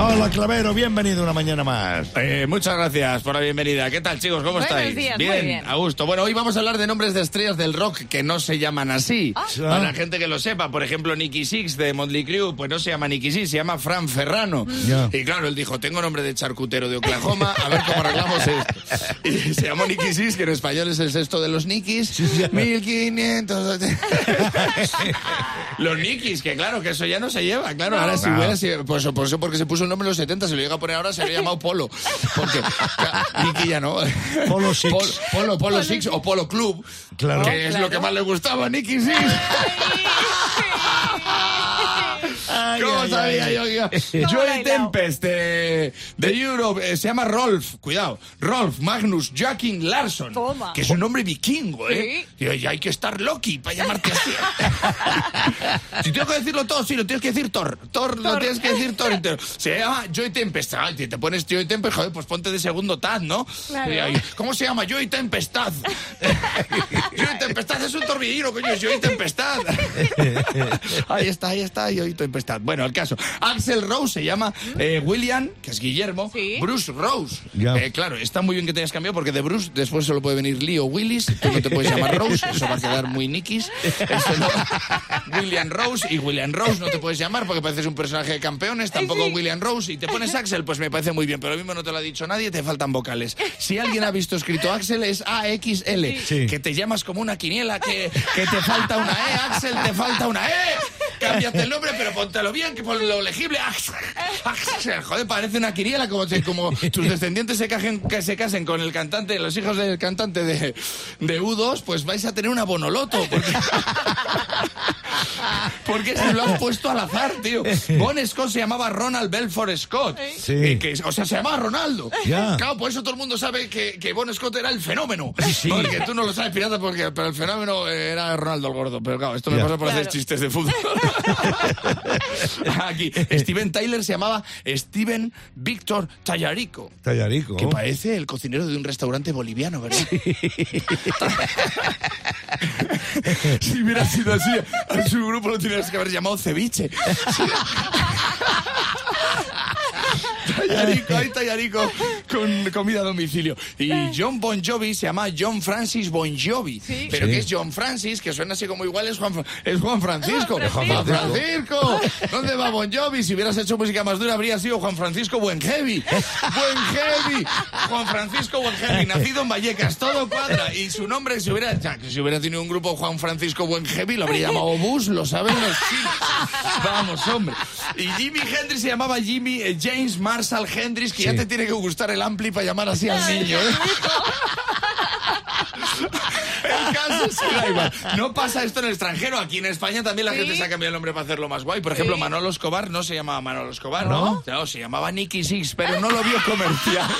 Hola, Clavero, bienvenido una mañana más. Eh, muchas gracias por la bienvenida. ¿Qué tal, chicos? ¿Cómo Buenos estáis? días, muy bien. a gusto. Bueno, hoy vamos a hablar de nombres de estrellas del rock que no se llaman así. Ah. Para la gente que lo sepa, por ejemplo, Nicky Six de Motley Crue, pues no se llama Nicky Six, se llama Fran Ferrano. Ya. Y claro, él dijo, tengo nombre de charcutero de Oklahoma, a ver cómo arreglamos esto. Y se llamó Nicky Six, que en español es el sexto de los Nickys. sí. 1500... los Nickys, que claro, que eso ya no se lleva. Claro, ahora si No. hubiera sido... Pues por eso porque se puso el nombre en los 70, se lo llega a poner ahora, se lo llamado Polo. Porque Nicky ya no. Polo Six. Polo, Polo, Polo Six o Polo Club. Claro. Que es lo que más le gustaba a Nicky Six. Ay, ¿Cómo ay, sabía ay. yo? Joey? Tempest de, de Europe eh, se llama Rolf, cuidado, Rolf Magnus Jacking Larsson, Toma. que es un nombre vikingo, ¿eh? Y, y hay que estar Loki para llamarte así. si tengo que decirlo todo, sí, lo tienes que decir Thor. Thor, lo Thor. tienes que decir Thor entero. Se llama Joey Tempest. Ay, si te pones Joey Tempest, joder, pues ponte de segundo Taz, ¿no? Claro. Y ahí, ¿Cómo se llama? Joey Tempestad. Joey Tempestad es un torbellino, coño, es Joey Tempestad. ahí está, ahí está, Joey Tempestad. Bueno, el caso. Axel Rose se llama eh, William, que es Guillermo. Sí. Bruce Rose. Eh, claro, está muy bien que te hayas cambiado porque de Bruce después solo puede venir Lee o Willis. Tú no te puedes llamar Rose, eso va a quedar muy niquis. Eso no. William Rose y William Rose no te puedes llamar porque pareces un personaje de campeones, tampoco Sí. William Rose. Y te pones Axel, pues me parece muy bien, pero lo mismo no te lo ha dicho nadie, te faltan vocales. Si alguien ha visto escrito Axel es AXL, Sí. que te llamas como una quiniela, que, que te falta una E, Axel, te falta una E. Cámbiate el nombre, pero póntelo bien, que por lo legible. Axel, joder, parece una quiniela, como, como tus descendientes se, cajen, que se casen con el cantante, los hijos del cantante de, de U2, pues vais a tener una bonoloto. Porque, porque se lo has puesto al azar, tío. Bon Scott se llamaba Ronald Belfort Scott. Sí. Eh, que- o sea, se llamaba Ronaldo. Ya. Claro, por eso todo el mundo sabe que, que Bon Scott era el fenómeno. sí. Porque tú no lo sabes, pirata, porque, pero el fenómeno era Ronaldo el gordo. Pero claro, esto me Ya. pasa por hacer Claro. chistes de fútbol. Aquí, Steven Tyler se llamaba Steven Víctor Tallarico. Tallarico. Que parece el cocinero de un restaurante boliviano, ¿verdad? si hubiera sido así, su grupo lo tendrías que haber llamado ceviche. Tallarico, hay tallarico con comida a domicilio. Y John Bon Jovi se llama John Francis Bon Jovi. Sí. Pero Sí. que es John Francis, que suena así como igual, es Juan, es Juan Francisco. Juan Juan Francisco. Francisco. ¿Dónde va Bon Jovi? Si hubieras hecho música más dura, habría sido Juan Francisco Buen Heavy. Buen Heavy. Juan Francisco Buen Heavy, nacido en Vallecas, todo cuadra. Y su nombre, si hubiera, si hubiera tenido un grupo Juan Francisco Buen Heavy, lo habría llamado Bus, lo saben los chinos. Vamos, hombre. Y Jimi Hendrix se llamaba Jimmy eh, James Marshall Hendrix, que ya te tiene que gustar el ampli para llamar así al niño. ¿eh? El caso es que da igual. No pasa esto en el extranjero. Aquí en España también la Sí. gente se ha cambiado el nombre para hacerlo más guay. Por ejemplo, Sí. Manolo Escobar no se llamaba Manolo Escobar. ¿No? No, se llamaba Nicky Six, pero no lo vio comercial.